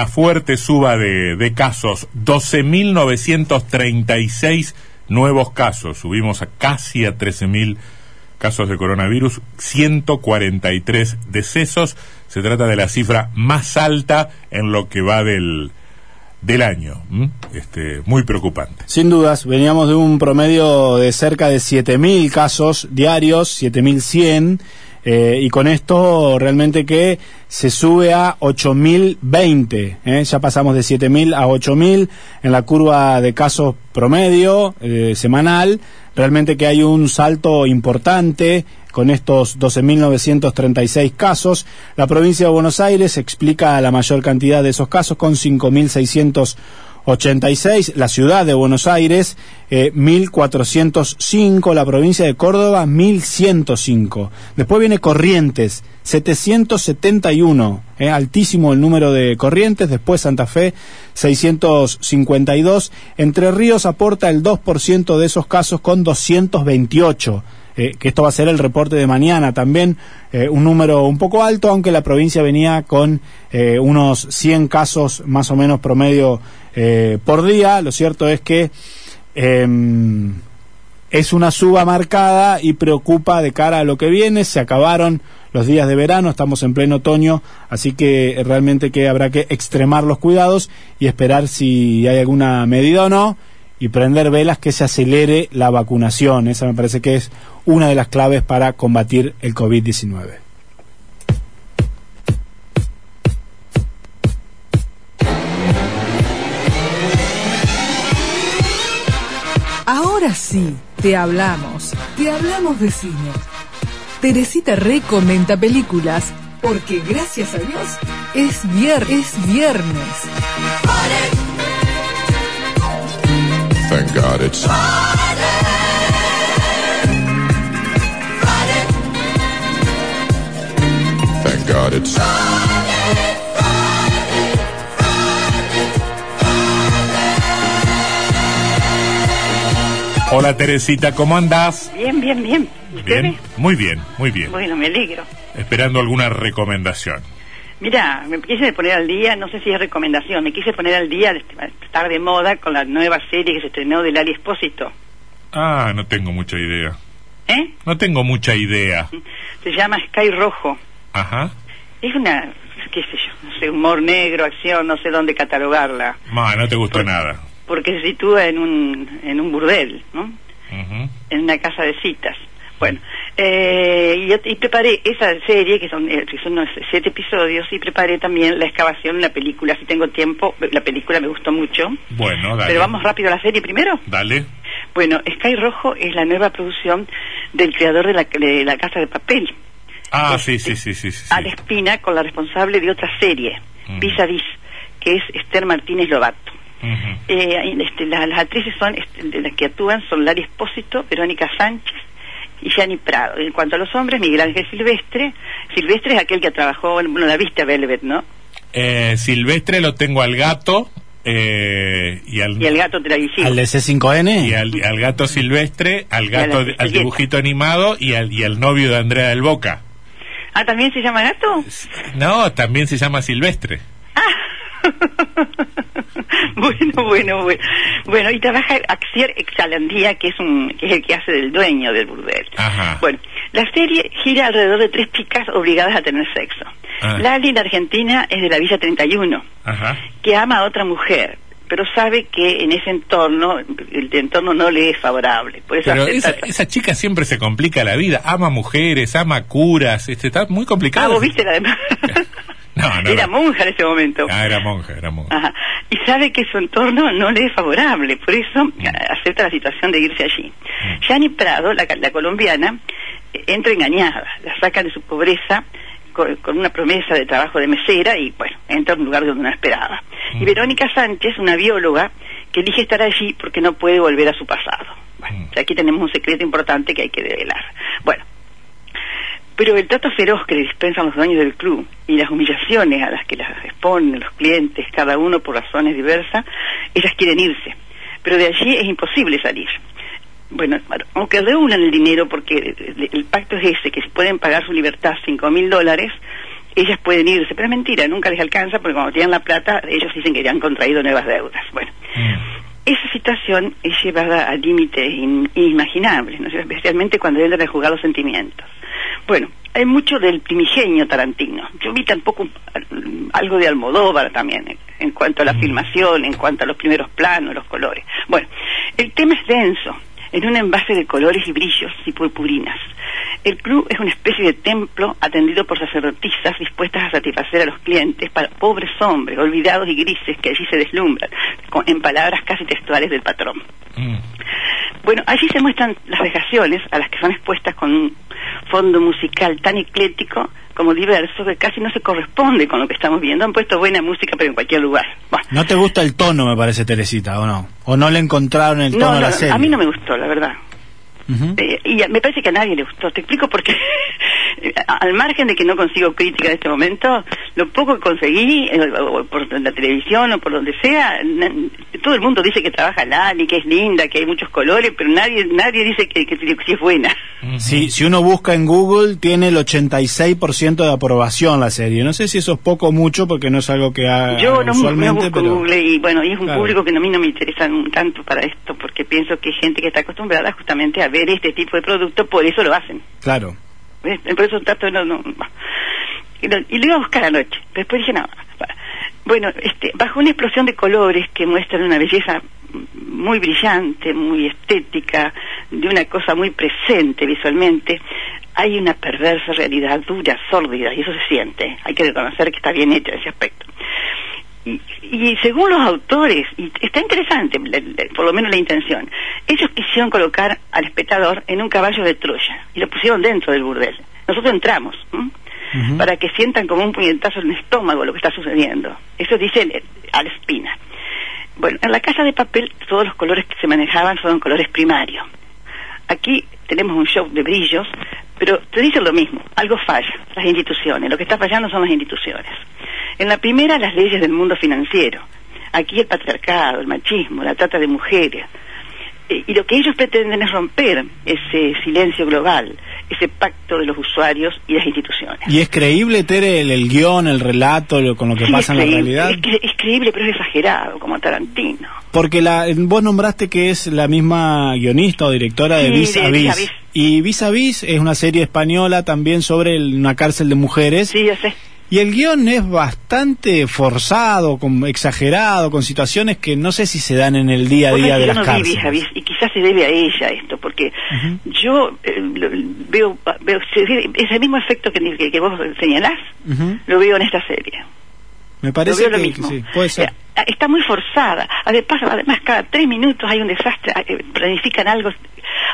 una fuerte suba de, de casos, 12.936 nuevos casos, subimos a casi a 13.000 casos de coronavirus, 143 decesos, se trata de la cifra más alta en lo que va del, del año. Este, muy preocupante. Sin dudas, veníamos de un promedio de cerca de 7.000 casos diarios, 7.100, eh, y con esto realmente que se sube a 8.020, ¿eh? ya pasamos de 7.000 a 8.000 en la curva de casos promedio eh, semanal, realmente que hay un salto importante con estos 12.936 casos. La provincia de Buenos Aires explica la mayor cantidad de esos casos con 5.600 86, la ciudad de Buenos Aires, eh, 1405, la provincia de Córdoba, 1105. Después viene Corrientes, 771, eh, altísimo el número de Corrientes, después Santa Fe, 652. Entre Ríos aporta el 2% de esos casos con 228. Eh, que esto va a ser el reporte de mañana también, eh, un número un poco alto, aunque la provincia venía con eh, unos 100 casos más o menos promedio por día. Lo cierto es que em, es una suba marcada y preocupa de cara a lo que viene. Se acabaron los días de verano, estamos en pleno otoño, así que realmente que habrá que extremar los cuidados y esperar si hay alguna medida o no y prender velas que se acelere la vacunación. Esa me parece que es una de las claves para combatir el COVID-19. Ahora sí, te hablamos, te hablamos de cine. Teresita recomienda películas porque gracias a Dios es, viernes. es viernes. Thank God it's Friday. Friday. Thank God it's Friday. Hola Teresita, ¿cómo andás? Bien, bien, bien. Bien, muy bien, muy bien. Bueno, me alegro. Esperando alguna recomendación. Mira, me quise poner al día, no sé si es recomendación, me quise poner al día, estar de moda con la nueva serie que se estrenó del Lali Espósito. Ah, no tengo mucha idea. ¿Eh? No tengo mucha idea. Se llama Sky Rojo. Ajá. Es una, qué sé yo, no sé, humor negro, acción, no sé dónde catalogarla. Ma, no te gustó nada porque se sitúa en un, en un burdel, ¿no? En una casa de citas. Bueno, eh, y, preparé esa serie, que son, eh, son unos siete episodios, y preparé también la excavación en la película. Si tengo tiempo, la película me gustó mucho. Bueno, dale. Pero vamos rápido a la serie primero. Dale. Bueno, Sky Rojo es la nueva producción del creador de la, de la Casa de Papel. Ah, sí, sí, sí, sí, sí, A Espina con la responsable de otra serie, Vis a Vis, que es Esther Martínez Lobato eh, este, las actrices son este, las que actúan son Lari Espósito, Verónica Sánchez y Gianni Prado. En cuanto a los hombres, Miguel Ángel Silvestre. Silvestre es aquel que trabajó, bueno, la viste a Velvet, ¿no? Eh, Silvestre lo tengo al gato. Eh, y, al, y al gato televisivo. Al de C5N. Y al, gato silvestre, al gato, al dibujito animado y al, y al novio de Andrea del Boca. Ah, ¿también se llama gato? No, también se llama silvestre. bueno, bueno, bueno. Bueno, y trabaja Axier Exalandía, que es, un, que es el que hace del dueño del burdel. Bueno, la serie gira alrededor de tres chicas obligadas a tener sexo. Ah. Lali, la argentina, es de la Villa 31, que ama a otra mujer, pero sabe que en ese entorno, el entorno no le es favorable. Por eso pero esa, chica siempre se complica la vida, ama mujeres, ama curas, este, está muy complicado. Ah, vos viste la demás. era monja en ese momento. Ah, era monja, era monja. Y sabe que su entorno no le es favorable, por eso mm. acepta la situación de irse allí. Mm. Prado, la, colombiana, entra engañada, la saca de su pobreza con, una promesa de trabajo de mesera y, bueno, entra a un lugar donde no esperaba. Y mm. Verónica Sánchez, una bióloga, que elige estar allí porque no puede volver a su pasado. Bueno, aquí tenemos un secreto importante que hay que develar. Bueno, pero el trato feroz que le dispensan los dueños del club y las humillaciones a las que las exponen los clientes, cada uno por razones diversas, ellas quieren irse. Pero de allí es imposible salir. Bueno, aunque reúnan el dinero, porque el, pacto es ese, que si pueden pagar su libertad cinco mil dólares, ellas pueden irse, pero es mentira, nunca les alcanza porque cuando tienen la plata ellos dicen que ya han contraído nuevas deudas. Bueno, esa situación es llevada a límites in- inimaginables, ¿no? especialmente cuando entran a jugar los sentimientos. Bueno, hay mucho del primigenio Tarantino. Yo vi tampoco mm, algo de Almodóvar también, en, en cuanto a la filmación, en cuanto a los primeros planos, los colores. Bueno, el tema es denso, en un envase de colores y brillos y purpurinas. El club es una especie de templo atendido por sacerdotisas dispuestas a satisfacer a los clientes para pobres hombres, olvidados y grises que allí se deslumbran, en palabras casi textuales del patrón. Mm. Bueno, allí se muestran las vejaciones a las que son expuestas con un fondo musical tan eclético como diverso que casi no se corresponde con lo que estamos viendo. Han puesto buena música, pero en cualquier lugar. Bueno, ¿No te gusta el tono, me parece, Teresita, o no? ¿O no le encontraron el tono no, a la no, serie? a mí no me gustó, la verdad. Eh, y a- me parece que a nadie le gustó. Te explico por qué. Al margen de que no consigo crítica en este momento, lo poco que conseguí, eh, por la televisión o por donde sea, todo el mundo dice que trabaja Lali, que es linda, que hay muchos colores, pero nadie nadie dice que, que, que sí es buena. Si, si uno busca en Google, tiene el 86% de aprobación la serie. No sé si eso es poco o mucho, porque no es algo que haga Yo no, usualmente, no busco pero... Google y bueno, y es un Claro. público que no- a mí no me interesa tanto para esto, porque pienso que hay gente que está acostumbrada justamente a ver este tipo de producto, por eso lo hacen. Claro. Por eso de no... no- y, lo, y lo iba a buscar anoche, después dije, no, bueno, este, bajo una explosión de colores que muestran una belleza muy brillante, muy estética, de una cosa muy presente visualmente, hay una perversa realidad dura, sórdida, y eso se siente. Hay que reconocer que está bien hecho ese aspecto. Y, según los autores, y está interesante, la- la- por lo menos la intención, ellos quisieron colocar al espectador en un caballo de Troya y lo pusieron dentro del burdel. Nosotros entramos ¿m? Para que sientan como un puñetazo en el estómago lo que está sucediendo. Eso dice el- Al Espina. Bueno, en la casa de papel todos los colores que se manejaban fueron colores primarios. Aquí tenemos un show de brillos, pero te dicen lo mismo, algo falla, las instituciones, lo que está fallando son las instituciones. En la primera, las leyes del mundo financiero. Aquí el patriarcado, el machismo, la trata de mujeres. Eh, Y lo que ellos pretenden es romper ese silencio global, ese pacto de los usuarios y las instituciones. ¿Y es creíble, Tere, el, el guion, el relato, lo- con lo que Sí, pasa en la realidad? Es, es creíble, pero es exagerado, como Tarantino. Porque la, vos nombraste que es la misma guionista o directora de Sí, Vis a Vis a Vis. Vis. Y Vis a Vis es una serie española también sobre el- una cárcel de mujeres. Sí, ya sé. Y el guion es bastante forzado, con, exagerado, con situaciones que no sé si se dan en el día a día de las no cárceles. Y quizás se debe a ella esto, porque yo eh, lo- veo, veo se- ese mismo efecto que, que, que vos señalás, lo veo en esta serie. Me parece lo que, mismo. que sí, puede ser. Eh, está muy forzada. Además, además, cada tres minutos hay un desastre, eh, planifican algo.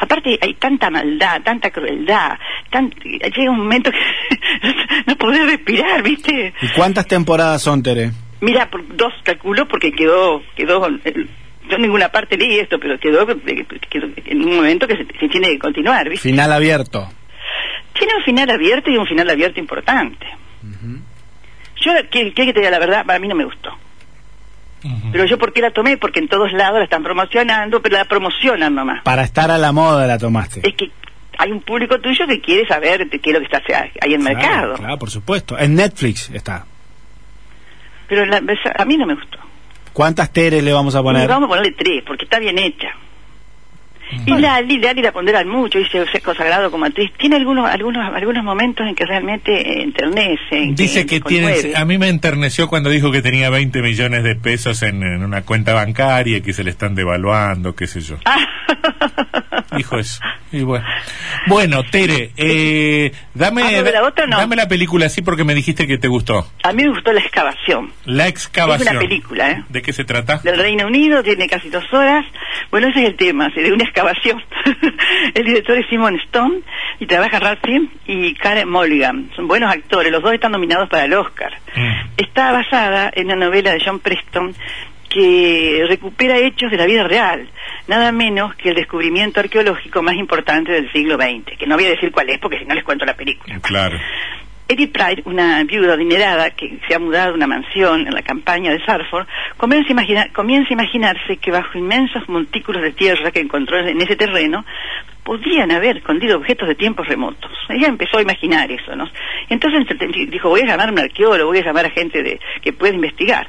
Aparte, hay tanta maldad, tanta crueldad. tan- llega un momento que no podés respirar, ¿viste? ¿Y cuántas temporadas son, Tere? Mira, por dos calculo porque quedó, quedó, yo en ninguna parte leí esto, pero quedó, eh, quedó en un momento que se, se tiene que continuar, ¿viste? Final abierto. Tiene un final abierto y un final abierto importante. Yo, ¿qué, que te diga la verdad? Para mí no me gustó. Pero yo, ¿por qué la tomé? Porque en todos lados la están promocionando, pero la promocionan nomás. Para estar a la moda la tomaste. Es que hay un público tuyo que quiere saber qué es lo que está ahí en el Claro, mercado. Claro, por supuesto. En Netflix está. Pero la- a mí no me gustó. ¿Cuántas Teres le vamos a poner? vamos a ponerle tres, porque está bien hecha. Y la ponderan mucho, dice ser consagrado como actriz. Tiene algunos algunos algunos momentos en que realmente eh, enternece. en Dice que tiene, a mí me enterneció cuando dijo que tenía 20 millones de pesos en, en una cuenta bancaria y que se le están devaluando, qué sé yo. Ah. Dijo eso. Y bueno, bueno Tere, eh, dame, ¿Hablo de la otra no? dame la película así porque me dijiste que te gustó. A mí me gustó La excavación. La excavación. Es una película, ¿eh? ¿De qué se trata? del Reino Unido, tiene casi dos horas. Bueno, ese es el tema, se de una excavación. el director es Simon Stone y trabaja Ralph y Karen Mulligan. Son buenos actores, los dos están nominados para el Oscar. Mm. Está basada en una novela de John Preston que recupera hechos de la vida real, nada menos que el descubrimiento arqueológico más importante del siglo XX, que no voy a decir cuál es porque si no les cuento la película. Claro. Edith Pride, una viuda adinerada que se ha mudado a una mansión en la campaña de Sarford, comienza a, imaginar- comienza a imaginarse que bajo inmensos montículos de tierra que encontró en ese terreno podrían haber escondido objetos de tiempos remotos. Ella empezó a imaginar eso, ¿no? Entonces dijo, voy a llamar a un arqueólogo, voy a llamar a gente de, que pueda investigar.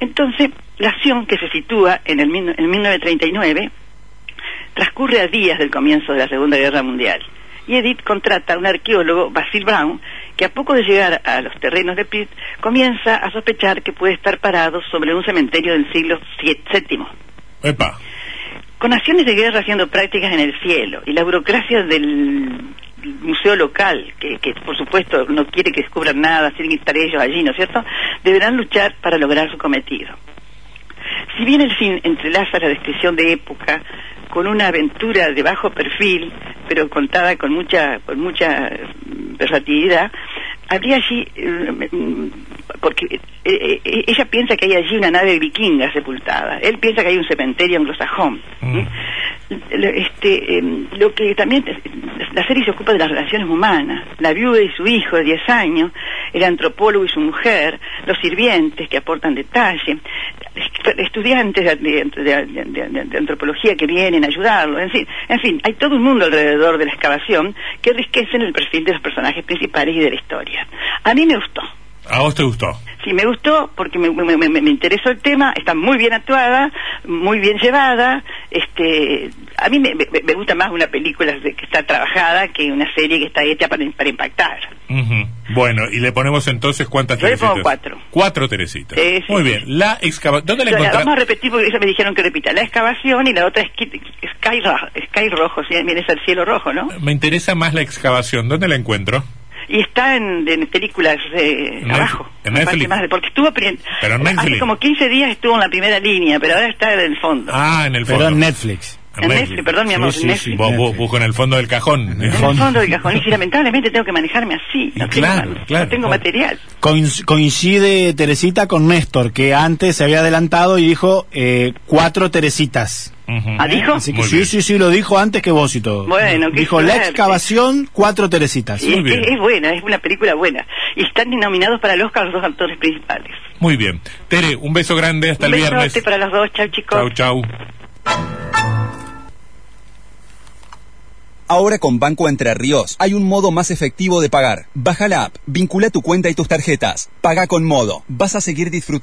Entonces, la acción que se sitúa en el en 1939 transcurre a días del comienzo de la Segunda Guerra Mundial. Y Edith contrata a un arqueólogo, Basil Brown, que a poco de llegar a los terrenos de Pitt, comienza a sospechar que puede estar parado sobre un cementerio del siglo VII. Epa. Con acciones de guerra haciendo prácticas en el cielo y la burocracia del museo local, que, por supuesto no quiere que descubran nada, tienen que estar ellos allí, ¿no es cierto? Deberán luchar para lograr su cometido. Si bien el fin entrelaza la descripción de época con una aventura de bajo perfil, pero contada con mucha, con mucha versatilidad, habría allí, eh, mm, porque eh, eh, ella piensa que hay allí una nave vikinga sepultada, él piensa que hay un cementerio anglosajón. Mm. Lo- Este, em, lo que también la serie se ocupa de las relaciones humanas, la viuda y su hijo de 10 años, el antropólogo y su mujer, los sirvientes que aportan detalle, est- estudiantes de- de antropología que vienen a ayudarlo, en fin, en fin, hay todo un mundo alrededor de la excavación que enriquecen el perfil de los personajes principales y de la historia. A mí me gustó. ¿A vos te gustó? Sí, me gustó porque me, me- me- me interesó el tema, está muy bien actuada, muy bien llevada. Este, a mí me, me- gusta más una película que está trabajada que una serie que está hecha para, para impactar. Bueno, y le ponemos entonces cuántas Yo le pongo cuatro. Cuatro Teresitas. Sí, sí, Muy bien. La excavación. ¿Dónde la encontramos? vamos a repetir porque esa me dijeron que repita. La excavación y la otra es Sky, Sky, Ro- Sky Rojo, si viene es el cielo rojo, ¿no? Me interesa más la excavación. ¿Dónde la encuentro? Y está en, en películas eh, En abajo. En Netflix. más de- porque estuvo Pero en Netflix. hace como 15 días estuvo en la primera línea, pero ahora está en el fondo. Ah, en el fondo. Pero en Netflix. En Netflix, perdón, mi amor, Sí, sí, sí. Netflix. Vos, vos Netflix. busco en el fondo del cajón. En el fondo. fondo del cajón. Y si lamentablemente tengo que manejarme así. No claro, tengo, claro, no tengo claro. material. Coinc- Coincide Teresita con Néstor, que antes se había adelantado y dijo eh, cuatro Teresitas. ¿Ah, dijo? Así que Muy sí, sí, sí, lo dijo antes que vos y todo. Bueno, Dijo la excavación, cuatro Teresitas. Y es, Muy bien. es- buena, es una película buena. Y están nominados para el Oscar los dos actores principales. Muy bien. Tere, un beso grande. Hasta Un el besote viernes. para los dos. Chau, chicos. Chau, chau. Ahora con Banco Entre Ríos hay un modo más efectivo de pagar. Baja la app, vincula tu cuenta y tus tarjetas. Paga con modo. Vas a seguir disfrutando